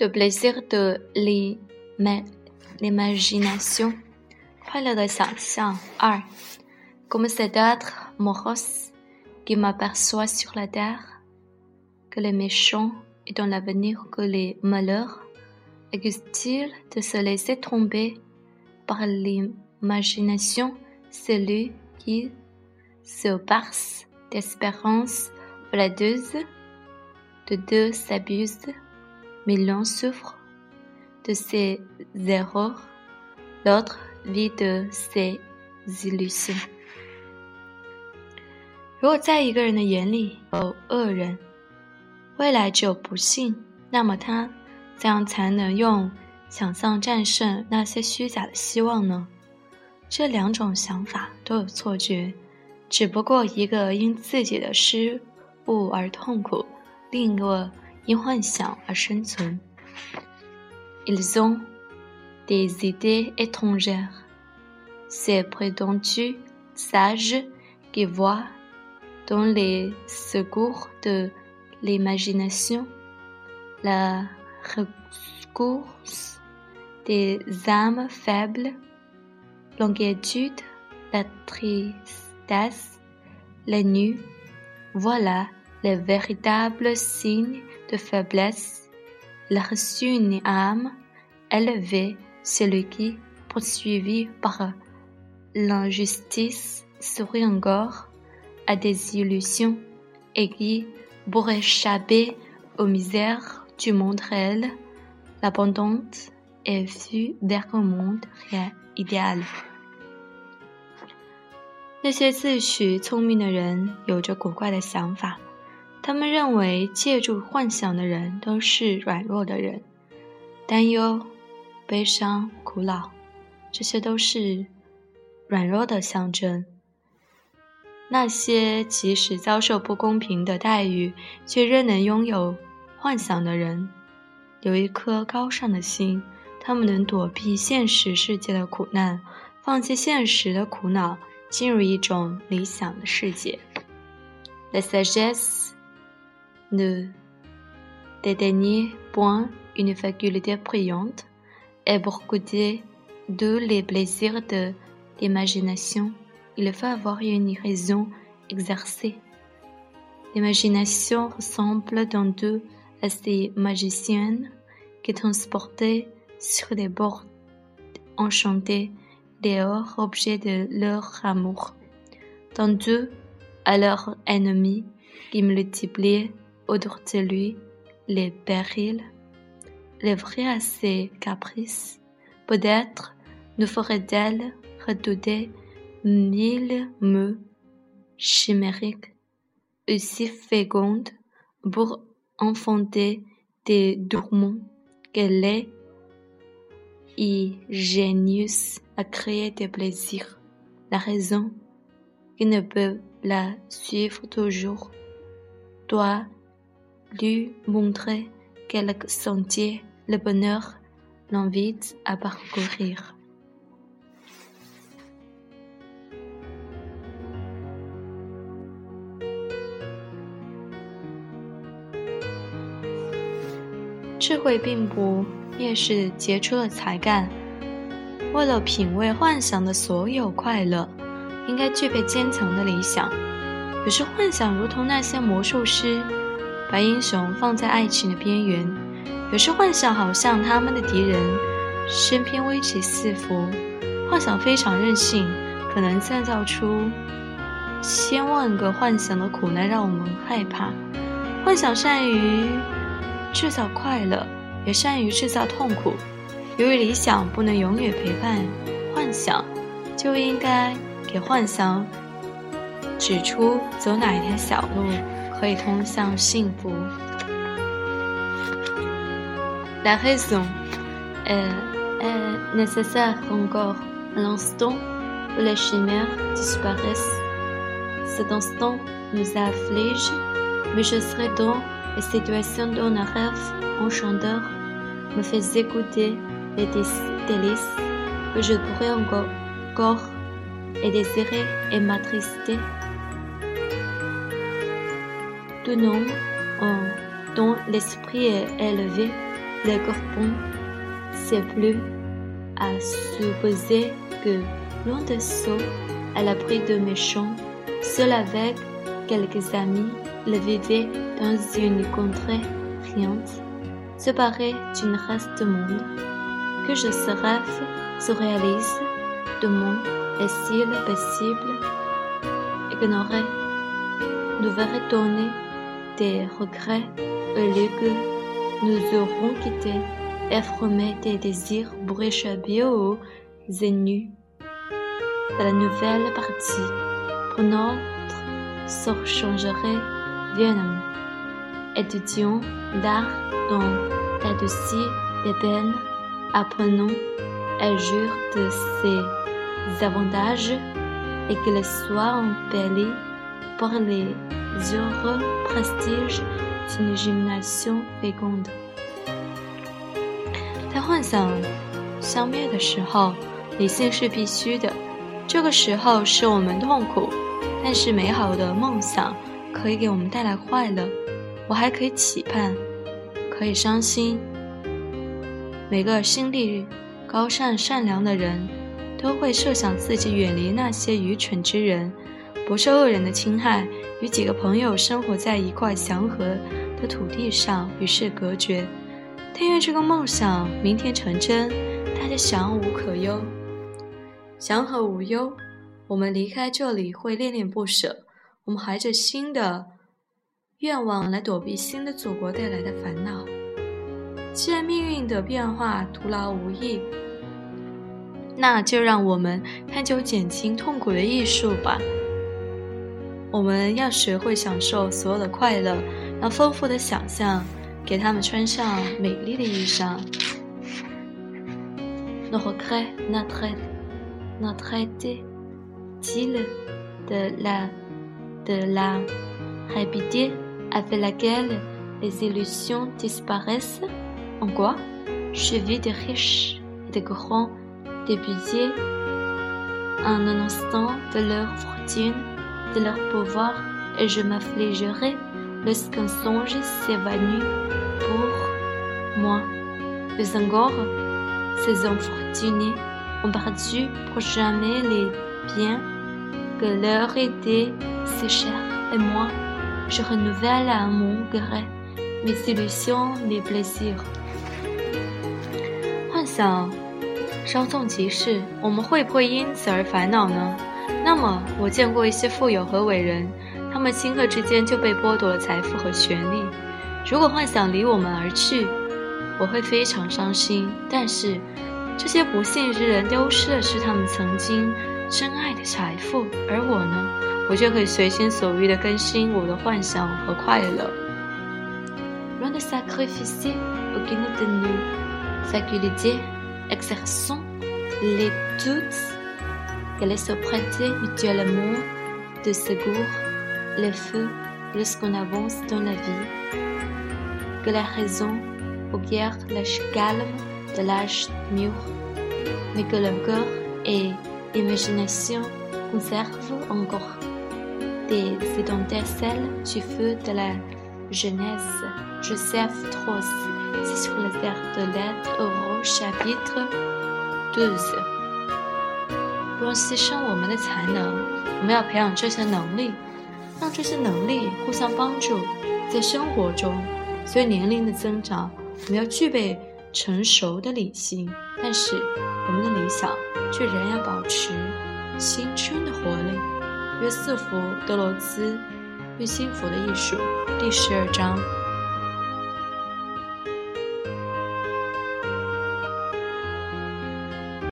de plaisir de l'imagination. Voilà de Comme cet être morose qui m'aperçoit sur la terre, que les méchants et dans l'avenir que les malheurs, existe-t-il de se laisser tomber par l'imagination, celui qui se passe d'espérance flatteuse, de deux s'abuse? Mais l'un souffre de ses erreurs, l'autre vit de ses illusions. 如果在一个人的眼里有恶人，未来只有不幸，那么他怎样才能用想象战胜那些虚假的希望呢？这两种想法都有错觉，只不过一个因自己的失误而痛苦，另一个 因幻想而生存。Ils ont des idées étrangères. Ces prétendus sages qui voient dans les secours de l'imagination la ressource des âmes faibles, l'inquiétude, la tristesse, les nues, voilà les véritables signes de faiblesse. La reçu une âme élevée, celui qui, poursuivi par l'injustice, sourit encore à des illusions et qui, pour échapper aux misères du monde réel, l'abondante et vue vers un monde idéal. 那些自诩聪明的人有着古怪的想法， 他们认为借助幻想的人都是软弱的人，担忧、悲伤、苦恼，这些都是软弱的象征。那些即使遭受不公平的待遇，却仍能拥有幻想的人，有一颗高尚的心。他们能躲避现实世界的苦难，放弃现实的苦恼，进入一种理想的世界。La sagesse ne dédaigne point une faculté brillante et pour goûter de les plaisirs de l'imagination. il faut avoir une raison exercée. L'imagination ressemble dans deux à ces magiciennes qui transportaient sur des bords enchantés les hors objets de leur amour, deux à leur ennemi qui multipliaient autour de lui les périls, livrés à ses caprices. Peut-être ne ferait-elle redouter mille mots chimériques aussi fécondes pour enfanter des dormants qu'elle est ingénieuse à créer des plaisirs. La raison qui ne peut la suivre toujours doit lui montrer quel sentier le bonheur l'invite à parcourir. 智慧并不蔑视杰出的才干。为了品味幻想的所有快乐，应该具备坚强的理想。有时幻想如同那些魔术师，把英雄放在爱情的边缘；有时幻想好像他们的敌人，身边危机四伏。幻想非常任性，可能创造出千万个幻想的苦难，让我们害怕。幻想善于。制造快乐，也善于制造痛苦。由于理想不能永远陪伴幻想，就应该给幻想指出走哪一条小路 以通向幸福。La raison est nécessaire encore à l'instant où les chimères disparaissent. Cet instant nous afflige, mais je serai dans La situation d'un rêve enchanteur me fait écouter les délices que je pourrais encore et désirer et m'attrister. Tout homme dont l'esprit est élevé le corpon, c'est plus à supposer que loin de sceaux, à l'abri de méchants, seul avec quelques amis, le vivait dans une contrée riante, séparée d'une reste de monde, que je se rêve se réalise de mon est-il possible, ignorer, nous verrait donner des regrets au lieu que nous aurons quitté formé des désirs pour échapper aux ennuis de la nouvelle partie. Pour notre sort changerait violemment. Étudions l'art dans la dossier des peines, apprenons à jour de ses avantages et qu'il soit embelli par les heureux prestiges d'une imagination féconde。在幻想消灭的时候，理性是必须的。这个时候使我们痛苦，但是美好的梦想可以给我们带来快乐。我还可以期盼，可以伤心。每个心地高尚、善良的人，都会设想自己远离那些愚蠢之人，不受恶人的侵害，与几个朋友生活在一块祥和的土地上，与世隔绝。但愿这个梦想明天成真，大家祥无可忧。祥和无忧，我们离开这里会恋恋不舍。我们怀着新的愿望来躲避新的祖国带来的烦恼。既然命运的变化徒劳无益，那就让我们探究减轻痛苦的艺术吧。我们要学会享受所有的快乐，让丰富的想象给他们穿上美丽的衣裳。notre été-il de la, de la rapidité avec laquelle les illusions disparaissent En quoi Je vis des riches et des grands débusés en un instant de leur fortune, de leur pouvoir, et je m'affligerai lorsqu'un songe s'évanouit pour moi. Mais encore, ces infortunés ont perdu pour jamais les biens que leur était si cher et moi, je renouvelle à mon gré mes illusions, mes plaisirs. 稍纵即逝，我们会不会因此而烦恼呢？那么，我见过一些富有和伟人，他们顷刻之间就被剥夺了财富和权利。如果幻想离我们而去，我会非常伤心。但是，这些不幸之人丢失的是他们曾经真爱的财富，而我呢，我就可以随心所欲地更新我的幻想和快乐。Exerçons les toutes qu'elles se prêtent mutuellement de secours, le feu lorsqu'on avance dans la vie, que la raison guerre lâche calme de l'âge mûr, mais que le cœur et l'imagination conservent encore des étincelles du feu de la jeunesse. Joseph Tross, c'est sur les vers de lettres au chapitre 12. 不用牺牲我们的才能，我们要培养这些能力，让这些能力互相帮助，在生活中，随年龄的增长，我们要具备成熟的理性，但是我们的理想却仍然保持青春的活力。约瑟夫·德罗兹《最幸福的艺术》第十二章。